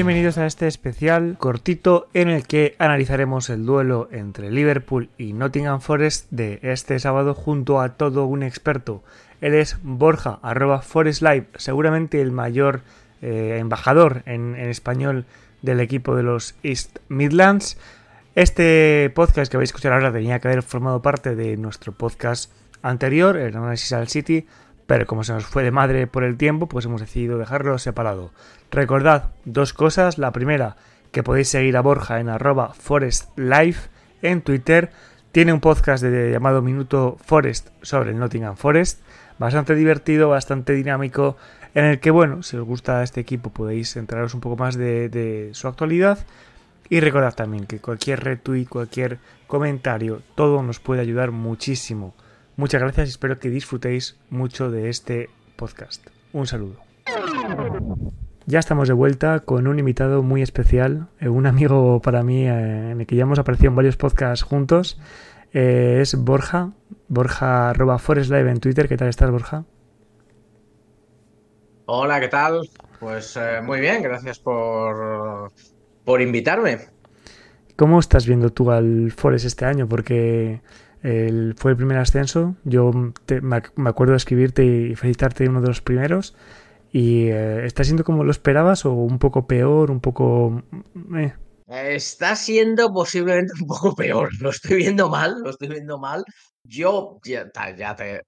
Bienvenidos a este especial cortito en el que analizaremos el duelo entre Liverpool y Nottingham Forest de este sábado junto a todo un experto. Él es Borja, Forest Live, seguramente el mayor eh, embajador en, en español del equipo de los East Midlands. Este podcast que vais a escuchar ahora tenía que haber formado parte de nuestro podcast anterior, el análisis al City, pero como se nos fue de madre por el tiempo, pues hemos decidido dejarlo separado. Recordad dos cosas. La primera, que podéis seguir a Borja en arroba forestlife en Twitter. Tiene un podcast de, llamado Minuto Forest sobre el Nottingham Forest. Bastante divertido, bastante dinámico, en el que, bueno, si os gusta este equipo podéis enteraros un poco más de, de su actualidad. Y recordad también que cualquier retweet, cualquier comentario, todo nos puede ayudar muchísimo Muchas gracias y espero que disfrutéis mucho de este podcast. Un saludo. Ya estamos de vuelta con un invitado muy especial, eh, un amigo para mí eh, en el que ya hemos aparecido en varios podcasts juntos. Eh, es Borja, Borja arroba Live en Twitter. ¿Qué tal estás, Borja? Hola, ¿qué tal? Pues muy bien, gracias por, por invitarme. ¿Cómo estás viendo tú al Forest este año? Porque fue el primer ascenso. Yo me, acuerdo de escribirte y felicitarte uno de los primeros. ¿Y eh, está siendo como lo esperabas o un poco peor, un poco... Eh? Está siendo posiblemente un poco peor. Lo estoy viendo mal, lo estoy viendo mal. Yo ya, te,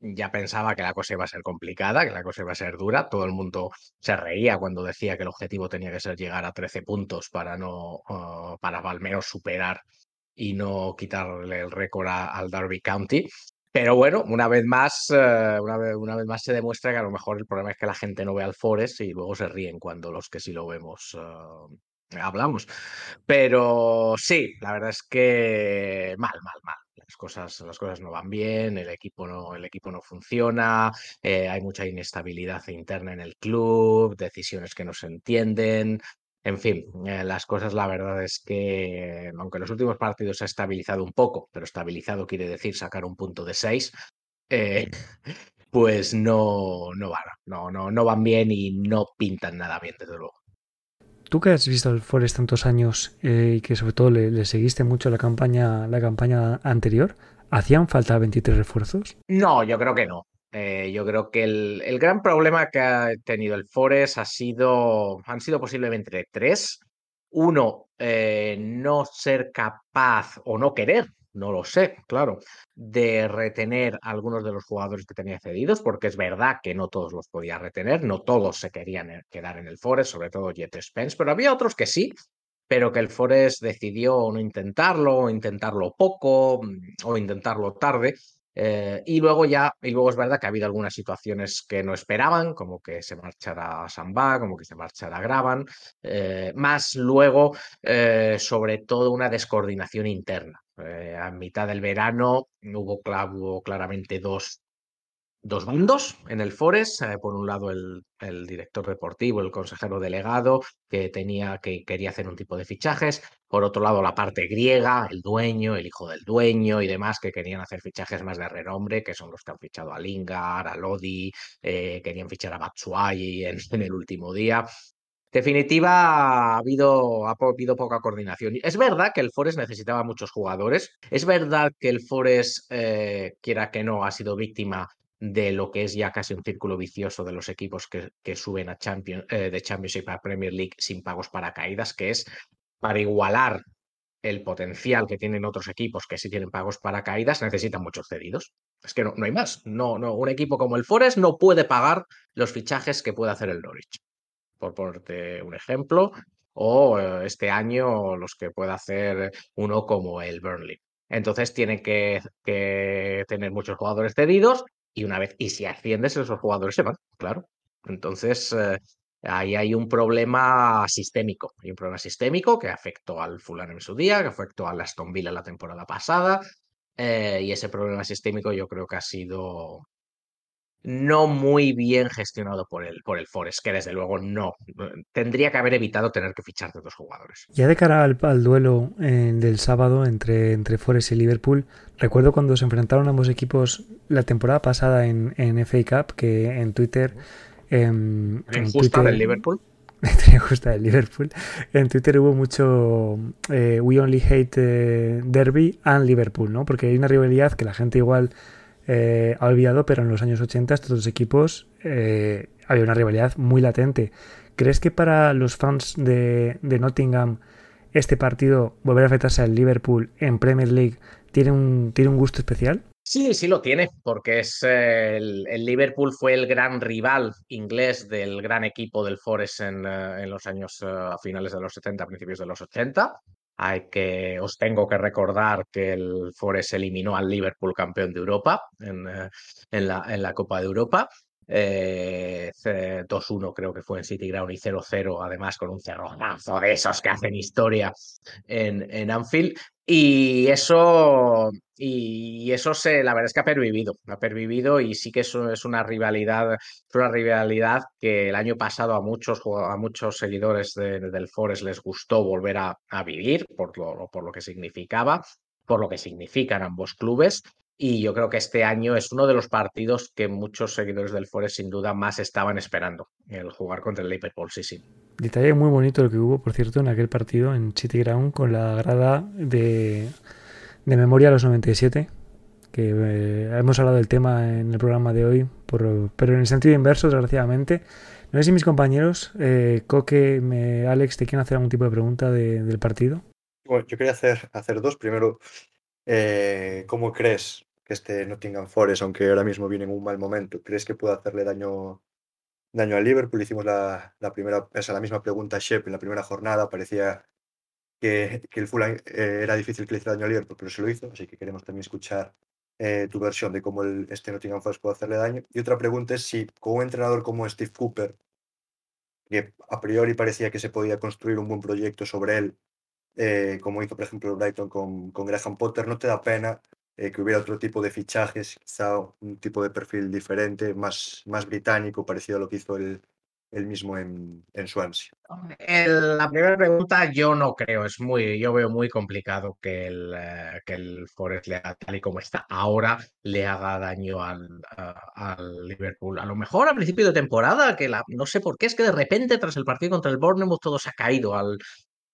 ya pensaba que la cosa iba a ser complicada, que la cosa iba a ser dura. Todo el mundo se reía cuando decía que el objetivo tenía que ser llegar a 13 puntos para no, uh, para al menos superar y no quitarle el récord al Derby County. Pero bueno, una vez más, eh, una, vez, una, vez, más se demuestra que a lo mejor el problema es que la gente no ve al Forest y luego se ríen cuando los que sí lo vemos eh, hablamos. Pero sí, la verdad es que mal, mal, mal. Las cosas, las cosas no van bien, el equipo no, el equipo no funciona, eh, hay mucha inestabilidad interna en el club, decisiones que no se entienden, en fin, eh, las cosas la verdad es que, aunque en los últimos partidos se ha estabilizado un poco, pero estabilizado quiere decir sacar un punto de 6, eh, pues no, no van, no, no, no van bien y no pintan nada bien, desde luego. Tú que has visto al Forest tantos años eh, y que sobre todo le, seguiste mucho la campaña, la campaña anterior, ¿hacían falta 23 refuerzos? No, yo creo que no. Eh, yo creo que el, gran problema que ha tenido el Forest ha sido, han sido posiblemente tres. Uno, eh, no ser capaz o no querer, no lo sé, claro, de retener algunos de los jugadores que tenía cedidos, porque es verdad que no todos los podía retener, no todos se querían eh, quedar en el Forest, sobre todo Jet Spence, pero había otros que sí, pero que el Forest decidió no intentarlo, o intentarlo poco, mm, o intentarlo tarde, eh, y luego ya, y luego es verdad que ha habido algunas situaciones que no esperaban, como que se marchara Samba, como que se marchara Graban, eh, más luego, eh, sobre todo, una descoordinación interna. a mitad del verano hubo, hubo claramente dos dos bandos en el Forest. Eh, por un lado, el, director deportivo, el consejero delegado, que tenía que quería hacer un tipo de fichajes. Por otro lado, la parte griega, el dueño, el hijo del dueño y demás, que querían hacer fichajes más de renombre, que son los que han fichado a Lingard, a Lodi, eh, querían fichar a Batsuai en, en el último día definitiva, ha habido, ha habido poca coordinación. Es verdad que el Forest necesitaba muchos jugadores. Es verdad que el Forest, eh, quiera que no, ha sido víctima de lo que es ya casi un círculo vicioso de los equipos que, suben a Champions, eh, de Championship a Premier League sin pagos para caídas, que es para igualar el potencial que tienen otros equipos que sí tienen pagos para caídas, necesitan muchos cedidos. Es que no, no hay más. No, no, un equipo como el Forest no puede pagar los fichajes que puede hacer el Norwich. Por ponerte un ejemplo, o eh, este año los que puede hacer uno como el Burnley. Entonces tienen que, que, tener muchos jugadores cedidos y una vez, y si asciendes, esos jugadores se van, claro. Entonces, eh, ahí hay un problema sistémico. Hay un problema sistémico que afectó al Fulham en su día, que afectó al Aston Villa la temporada pasada. Eh, y ese problema sistémico yo creo que ha sido no muy bien gestionado por el, por el Forest, que desde luego no. Tendría que haber evitado tener que fichar de dos jugadores. Ya de cara al, duelo eh, del sábado entre, entre Forest y Liverpool, recuerdo cuando se enfrentaron ambos equipos la temporada pasada en, en FA Cup, que en Twitter... Em, en, Twitter, del Liverpool? me gusta el Liverpool. En Twitter hubo mucho eh, We Only Hate eh, Derby and Liverpool, ¿no? Porque hay una rivalidad que la gente igual eh, ha olvidado, pero en los años 80 estos dos equipos eh, había una rivalidad muy latente. ¿Crees que para los fans de, de Nottingham este partido, volver a afectarse al Liverpool en Premier League, tiene un, tiene un gusto especial? Sí, sí lo tiene, porque es eh, el, Liverpool fue el gran rival inglés del gran equipo del Forest en, en los años uh, finales de los 70, principios de los 80. Hay que, os tengo que recordar que el Forest eliminó al Liverpool campeón de Europa en, uh, en, la, en la Copa de Europa. Eh, 2-1 creo que fue en City Ground y 0-0 además con un cerronazo de esos que hacen historia en, en Anfield. Y eso y eso se la verdad es que ha pervivido ha pervivido y sí que eso es una rivalidad una rivalidad que el año pasado a muchos a muchos seguidores de, del Forest les gustó volver a, a vivir por lo, por lo que significaba por lo que significan ambos clubes y yo creo que este año es uno de los partidos que muchos seguidores del Forest sin duda más estaban esperando, el jugar contra el Liverpool, sí, sí. Detalle muy bonito lo que hubo, por cierto, en aquel partido en City Ground con la grada de, de memoria a los 97, que eh, hemos hablado del tema en el programa de hoy, por, pero en el sentido inverso, desgraciadamente. No sé si mis compañeros, eh, Coque, me, Alex, te quieren hacer algún tipo de pregunta de, del partido. Bueno, yo quería hacer, hacer dos. Primero, eh, ¿cómo crees que este Nottingham Forest, aunque ahora mismo viene en un mal momento, ¿crees que puede hacerle daño, daño al Liverpool? Hicimos la, la primera, esa, la misma pregunta a Shep en la primera jornada, parecía que, que el Fulham eh, era difícil que le hiciera daño al Liverpool, pero se lo hizo, así que queremos también escuchar eh, tu versión de cómo el, este Nottingham Forest puede hacerle daño. Y otra pregunta es si con un entrenador como Steve Cooper, que a priori parecía que se podía construir un buen proyecto sobre él, eh, como hizo por ejemplo Brighton con, con Graham Potter, ¿no te da pena eh, que hubiera otro tipo de fichajes, quizá un tipo de perfil diferente, más, más británico, parecido a lo que hizo el, el mismo en, en Swansea? La primera pregunta yo no creo, es muy, yo veo muy complicado que el, uh, que el Forest le tal y como está ahora, le haga daño al, al Liverpool. A lo mejor a principio de temporada, que la, no sé por qué, es que de repente tras el partido contra el Bournemouth todo se ha caído al,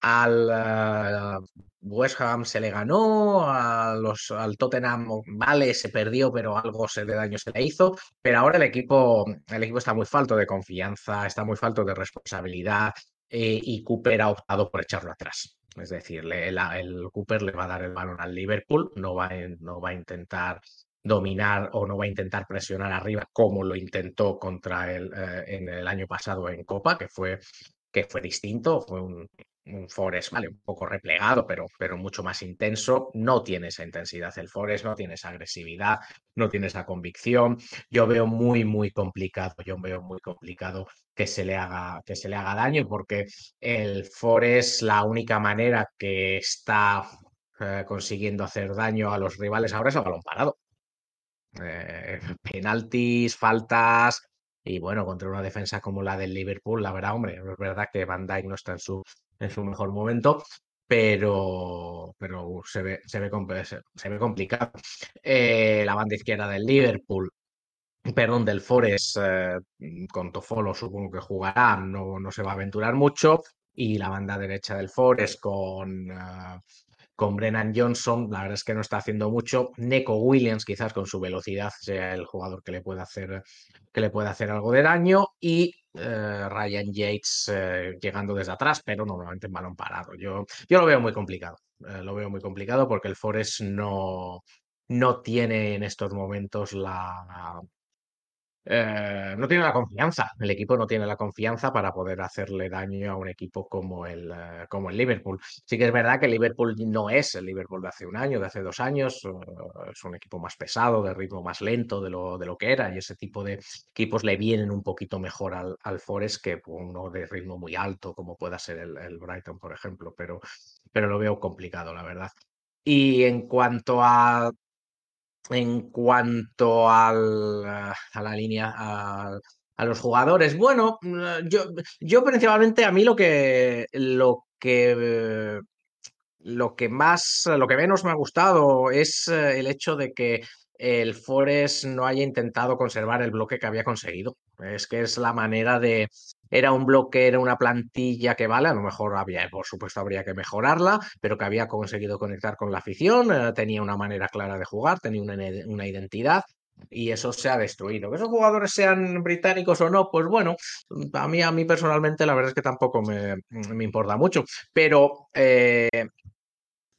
al uh, West Ham se le ganó, a los, al Tottenham vale, se perdió, pero algo de daño se le hizo. Pero ahora el equipo, el equipo está muy falto de confianza, está muy falto de responsabilidad eh, y Cooper ha optado por echarlo atrás. Es decir, el Cooper le va a dar el balón al Liverpool, no va, no va a intentar dominar o no va a intentar presionar arriba como lo intentó contra el, eh, en el año pasado en Copa, que fue, que fue distinto, fue un, un Forest, vale, un poco replegado, pero, pero mucho más intenso. No tiene esa intensidad el Forest, no tiene esa agresividad, no tiene esa convicción. Yo veo muy, muy complicado, yo veo muy complicado que se le haga, que se le haga daño, porque el Forest, la única manera que está eh, consiguiendo hacer daño a los rivales ahora es el balón parado. Eh, penaltis, faltas, y bueno, contra una defensa como la del Liverpool, la verdad, hombre, es verdad que Van Dijk no está en su, en su mejor momento, pero, pero se, ve, se, ve, se, ve complicado. Eh, la banda izquierda del Liverpool, perdón, del Forest, eh, con Tofolo supongo que jugará, no, no se va a aventurar mucho. Y la banda derecha del Forest con, uh, con Brennan Johnson, la verdad es que no está haciendo mucho. Neko Williams, quizás con su velocidad, sea el jugador que le pueda hacer, que le hacer algo de daño. Y eh, Ryan Yates eh, llegando desde atrás, pero normalmente en balón parado. Yo, yo lo veo muy complicado. Eh, lo veo muy complicado porque el Forest no, no tiene en estos momentos la, eh, no tiene la confianza, el equipo no tiene la confianza para poder hacerle daño a un equipo como el, uh, como el Liverpool. Sí que es verdad que Liverpool no es el Liverpool de hace un año, de hace dos años, uh, es un equipo más pesado, de ritmo más lento de lo, de lo que era, y ese tipo de equipos le vienen un poquito mejor al, al Forest que uno de ritmo muy alto, como pueda ser el, el Brighton, por ejemplo, pero, pero lo veo complicado, la verdad. Y en cuanto a en cuanto al, a la línea, a, a, los jugadores, bueno, yo, yo principalmente a mí lo que, lo que, lo que más, lo que menos me ha gustado es el hecho de que el Forest no haya intentado conservar el bloque que había conseguido. Es que es la manera de, era un bloque, era una plantilla que vale, a lo mejor había, por supuesto, habría que mejorarla, pero que había conseguido conectar con la afición, eh, tenía una manera clara de jugar, tenía una, una identidad y eso se ha destruido. Que esos jugadores sean británicos o no, pues bueno, a mí, a mí personalmente la verdad es que tampoco me, me importa mucho, pero eh,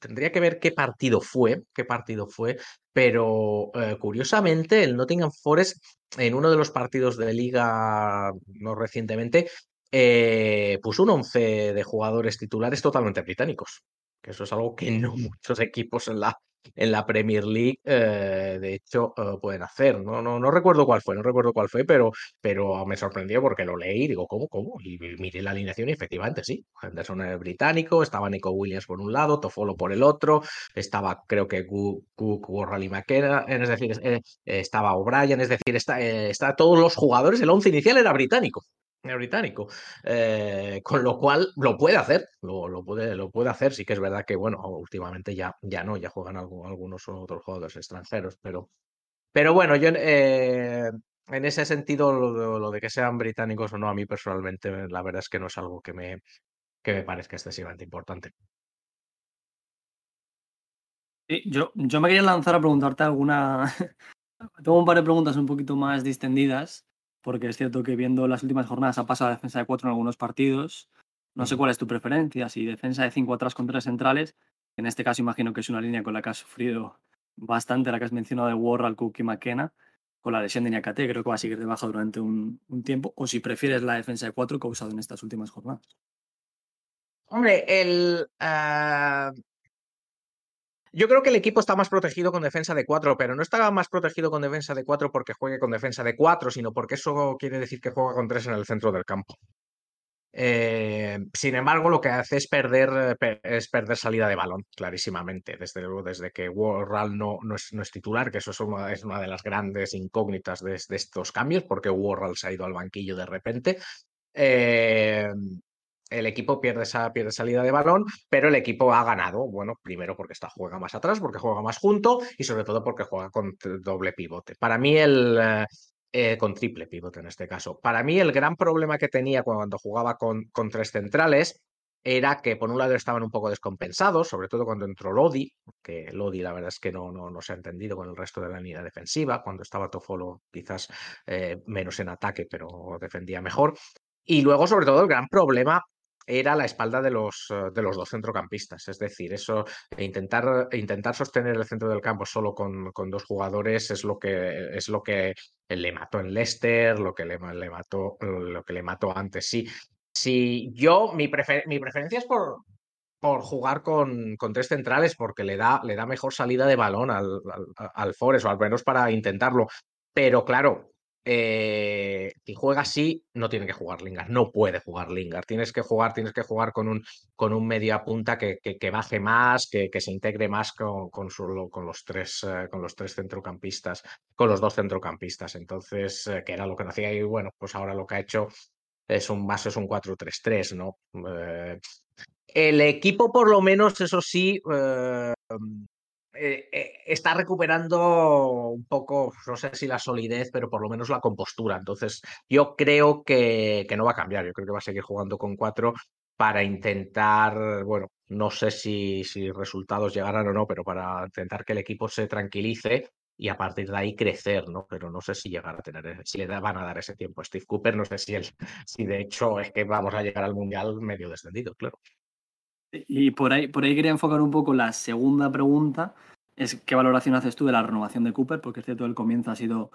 tendría que ver qué partido fue, qué partido fue, pero eh, curiosamente el Nottingham Forest en uno de los partidos de liga no recientemente eh, puso un once de jugadores titulares totalmente británicos, que eso es algo que no muchos equipos en la en la Premier League, eh, de hecho, eh, pueden hacer. ¿no? No, no recuerdo cuál fue, no recuerdo cuál fue, pero, pero me sorprendió porque lo leí y digo, ¿cómo? ¿Cómo? Y miré la alineación y efectivamente sí. Henderson era británico, estaba Nico Williams por un lado, Tofolo por el otro, estaba creo que Cook, Warral y McKenna, es decir, eh, estaba O'Brien, es decir, está, está todos los jugadores, el once inicial era británico británico. Eh, con lo cual lo puede hacer, lo, puede, lo puede hacer. Sí que es verdad que, bueno, últimamente ya, ya no, ya juegan algunos otros jugadores extranjeros, pero, pero bueno, yo eh, en ese sentido, lo, de que sean británicos o no, a mí personalmente, la verdad es que no es algo que me, que me parezca excesivamente importante. yo, yo me quería lanzar a preguntarte alguna. Tengo un par de preguntas un poquito más distendidas porque es cierto que viendo las últimas jornadas ha pasado a defensa de cuatro en algunos partidos. No sé cuál es tu preferencia, si defensa de cinco atrás con tres centrales, en este caso imagino que es una línea con la que has sufrido bastante, la que has mencionado de Warral, Cook y McKenna, con la lesión de Niakate, creo que va a seguir de baja durante un, tiempo, o si prefieres la defensa de cuatro que ha usado en estas últimas jornadas. Hombre, el, ah, yo creo que el equipo está más protegido con defensa de 4, pero no está más protegido con defensa de 4 porque juegue con defensa de 4, sino porque eso quiere decir que juega con 3 en el centro del campo. Eh, sin embargo, lo que hace es perder, es perder salida de balón, clarísimamente. Desde luego, desde que Warral no, no, es, no es titular, que eso es una, es una de las grandes incógnitas de, estos cambios, porque Warral se ha ido al banquillo de repente. Eh, el equipo pierde, esa, salida de balón, pero el equipo ha ganado. Bueno, primero porque está, juega más atrás, porque juega más junto y sobre todo porque juega con doble pivote. Para mí el... Eh, eh, con triple pivote en este caso. Para mí el gran problema que tenía cuando jugaba con, con tres centrales era que por un lado estaban un poco descompensados, sobre todo cuando entró Lodi, que Lodi la verdad es que no, no, no se ha entendido con el resto de la línea defensiva, cuando estaba Tofolo quizás eh, menos en ataque, pero defendía mejor. Y luego, sobre todo, el gran problema era la espalda de los, eh, de los dos centrocampistas. Es decir, eso, intentar, intentar sostener el centro del campo solo con, con, dos jugadores es lo que es lo que le mató en Leicester, lo que le, le mató, lo que le mató antes. Sí, sí yo, mi, mi preferencia es por, por jugar con, con, tres centrales porque le da, le da mejor salida de balón al, al, al Forest, o al menos para intentarlo. Pero claro, eh, si juega así, no tiene que jugar Lingard, no puede jugar Lingard. Tienes que jugar, tienes que jugar con un, con un media punta que, que, baje más, que, que, se integre más con, con, con los tres, eh, con los tres centrocampistas, con los dos centrocampistas. Entonces, eh, que era lo que no hacía, y bueno, pues ahora lo que ha hecho es un más es un 4-3-3, ¿no? Eh, el equipo, por lo menos, eso sí, eh, eh, está recuperando un poco, no sé si la solidez, pero por lo menos la compostura. Entonces, yo creo que, no va a cambiar. Yo creo que va a seguir jugando con cuatro para intentar, bueno, no sé si, resultados llegarán o no, pero para intentar que el equipo se tranquilice y a partir de ahí crecer, ¿no? Pero no sé si llegar a tener, si le van a dar ese tiempo a Steve Cooper, no sé si él, si de hecho es que vamos a llegar al Mundial medio descendido, claro. Y por ahí, por ahí quería enfocar un poco la segunda pregunta, es qué valoración haces tú de la renovación de Cooper, porque es cierto, el comienzo ha sido,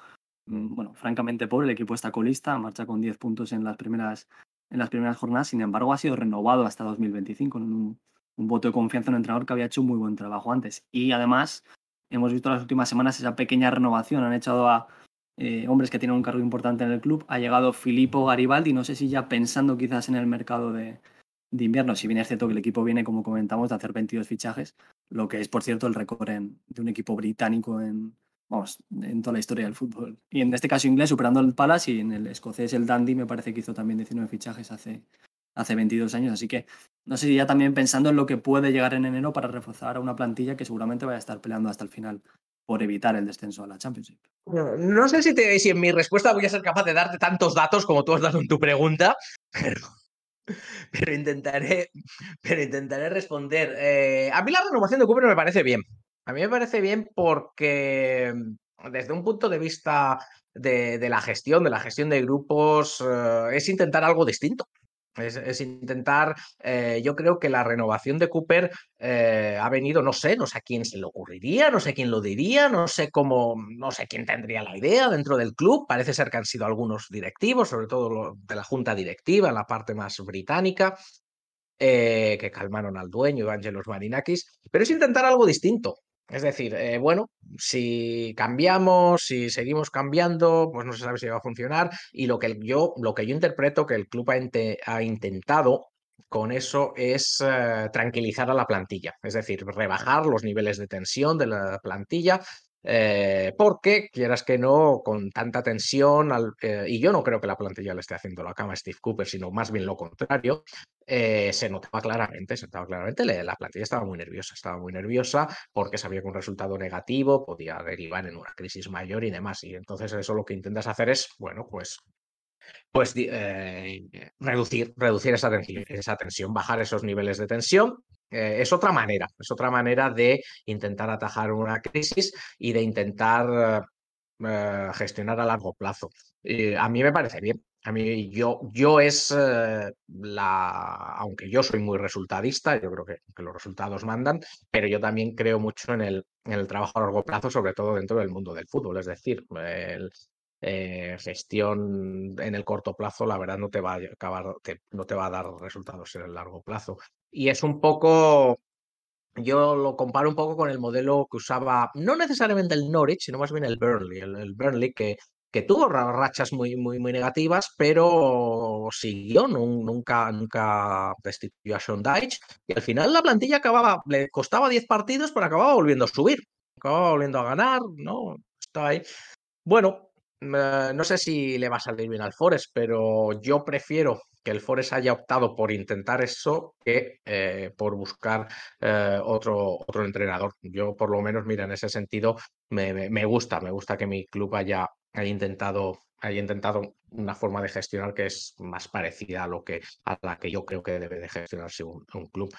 mm, bueno, francamente pobre, el equipo está colista, marcha con 10 puntos en las primeras, en las primeras jornadas, sin embargo ha sido renovado hasta 2025, en un, voto de confianza en un entrenador que había hecho muy buen trabajo antes. Y además hemos visto las últimas semanas esa pequeña renovación, han echado a eh, hombres que tienen un cargo importante en el club, ha llegado Filippo Garibaldi, no sé si ya pensando quizás en el mercado de, de invierno, si bien es cierto que el equipo viene, como comentamos, de hacer 22 fichajes, lo que es, por cierto, el récord de un equipo británico en, vamos, en toda la historia del fútbol. Y en este caso inglés, superando el Palace, y en el escocés, el Dandy, me parece que hizo también 19 fichajes hace, hace 22 años. Así que, no sé, ya también pensando en lo que puede llegar en enero para reforzar a una plantilla que seguramente vaya a estar peleando hasta el final por evitar el descenso a la Championship. No, sé si, te, si en mi respuesta voy a ser capaz de darte tantos datos como tú has dado en tu pregunta, pero, intentaré, pero intentaré responder. Eh, a mí la renovación de Cooper me parece bien. A mí me parece bien porque mm, desde un punto de vista de, la gestión, de la gestión de grupos, eh, es intentar algo distinto. Es, intentar, eh, yo creo que la renovación de Cooper eh, ha venido, no sé, no sé a quién se le ocurriría, no sé quién lo diría, no sé cómo, no sé quién tendría la idea dentro del club. Parece ser que han sido algunos directivos, sobre todo de la junta directiva, la parte más británica, que calmaron al dueño, Evangelos Marinakis, pero es intentar algo distinto. Es decir, eh, bueno, si cambiamos, si seguimos cambiando, pues no se sabe si va a funcionar. Y lo que yo, lo que yo interpreto que el club ha, intentado con eso es eh, tranquilizar a la plantilla, es decir, rebajar los niveles de tensión de la plantilla eh, porque, quieras que no, con tanta tensión, eh, y yo no creo que la plantilla le esté haciendo la cama a Steve Cooper, sino más bien lo contrario, eh, se notaba claramente, se notaba claramente, la plantilla estaba muy nerviosa, estaba muy nerviosa porque sabía que un resultado negativo podía derivar en una crisis mayor y demás. Y entonces eso lo que intentas hacer es, bueno, pues pues reducir, reducir esa tensión, bajar esos niveles de tensión eh, es otra manera, es otra manera de intentar atajar una crisis y de intentar eh, gestionar a largo plazo. a mí me parece bien. A mí yo, yo es eh, la, aunque yo soy muy resultadista, yo creo que, los resultados mandan, pero yo también creo mucho en el, en el trabajo a largo plazo, sobre todo dentro del mundo del fútbol. Es decir, el, gestión en el corto plazo, la verdad no te va a acabar, no te va a dar resultados en el largo plazo. Y es un poco, yo lo comparo un poco con el modelo que usaba, no necesariamente el Norwich, sino más bien el Burnley. El, Burnley que, que tuvo rachas muy, muy, muy negativas, pero siguió, nunca, nunca destituyó a Sean Dyche. Y al final la plantilla acababa, le costaba 10 partidos, pero acababa volviendo a subir, acababa volviendo a ganar, ¿no? Está ahí. Bueno, eh, no sé si le va a salir bien al Forest, pero yo prefiero que el Forest haya optado por intentar eso que eh, por buscar eh, otro, otro entrenador. Yo por lo menos, mira, en ese sentido me, gusta, me gusta que mi club haya, haya intentado haya intentado una forma de gestionar que es más parecida a lo que a la que yo creo que debe de gestionarse un, club.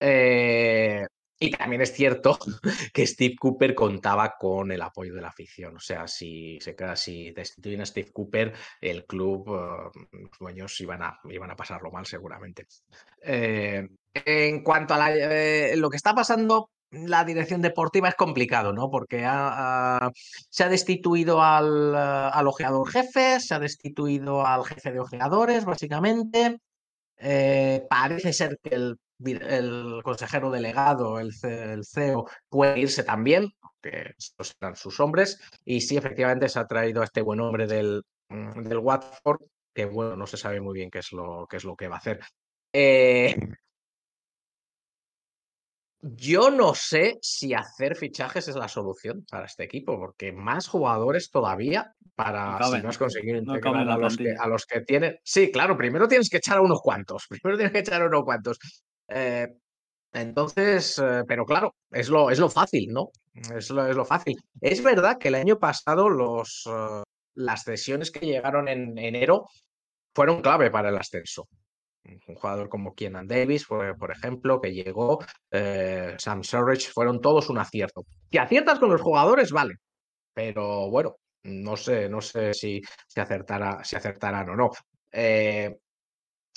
Eh, y también es cierto que Steve Cooper contaba con el apoyo de la afición. O sea, si se queda, si destituyen a Steve Cooper, el club, eh, los dueños iban a, iban a pasarlo mal seguramente. Eh, en cuanto a eh, lo que está pasando, la dirección deportiva es complicado, ¿no? Porque se ha destituido al, al, ojeador jefe, se ha destituido al jefe de ojeadores, básicamente. parece ser que el el consejero delegado, el, CEO, puede irse también, que estos serán sus hombres, y sí, efectivamente se ha traído a este buen hombre del, mm, del Watford, que bueno, no se sabe muy bien qué es lo, qué es lo que va a hacer. Eh, yo no sé si hacer fichajes es la solución para este equipo, porque más jugadores todavía para si no has conseguido integrar a, los que, a, los que, tienen. Sí, claro, primero tienes que echar a unos cuantos. Primero tienes que echar a unos cuantos. Eh, entonces, eh, pero claro, es lo, es lo fácil, ¿no? Es lo, es lo fácil. Es verdad que el año pasado los, eh, las cesiones que llegaron en enero fueron clave para el ascenso. Un jugador como Kienan Davis, por, por ejemplo, que llegó, Sam Surridge, fueron todos un acierto. Que aciertas con los jugadores, vale. Pero bueno, no sé, no sé si, si, acertará, si acertarán o no.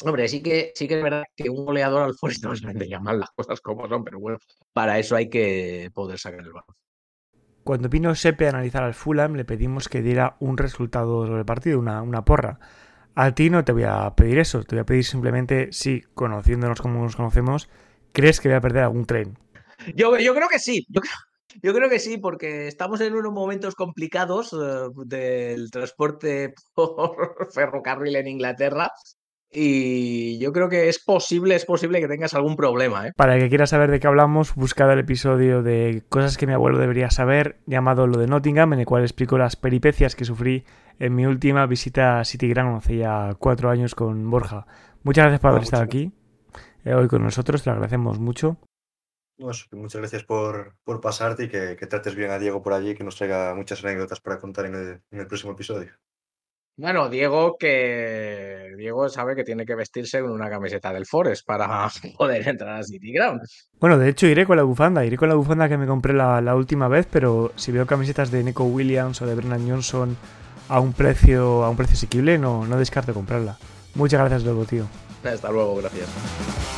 Hombre, sí que, sí que es verdad que un goleador al Forest no se vendría mal las cosas como son, pero bueno, para eso hay que poder sacar el balón. Cuando vino Sepe a analizar al Fulham, le pedimos que diera un resultado sobre el partido, una, una porra. A ti no te voy a pedir eso, te voy a pedir simplemente si, conociéndonos como nos conocemos, crees que voy a perder algún tren. Yo, yo creo que sí, yo creo, yo creo que sí, porque estamos en unos momentos complicados eh, del transporte por ferrocarril en Inglaterra y yo creo que es posible, es posible que tengas algún problema. ¿eh? Para el que quiera saber de qué hablamos, buscad el episodio de Cosas que mi abuelo debería saber, llamado Lo de Nottingham, en el cual explico las peripecias que sufrí en mi última visita a City Ground hace ya cuatro años con Borja. Muchas gracias por haber estado aquí eh, hoy con nosotros, te lo agradecemos mucho. Pues, muchas gracias por, por pasarte y que, trates bien a Diego por allí, que nos traiga muchas anécdotas para contar en el próximo episodio. Bueno, Diego que Diego sabe que tiene que vestirse con una camiseta del Forest para poder entrar a City Ground. Bueno, de hecho iré con la bufanda, iré con la bufanda que me compré la, la última vez, pero si veo camisetas de Nico Williams o de Brennan Johnson a un precio a un precio asequible, no, no descarto comprarla. Muchas gracias luego, tío. Hasta luego, gracias.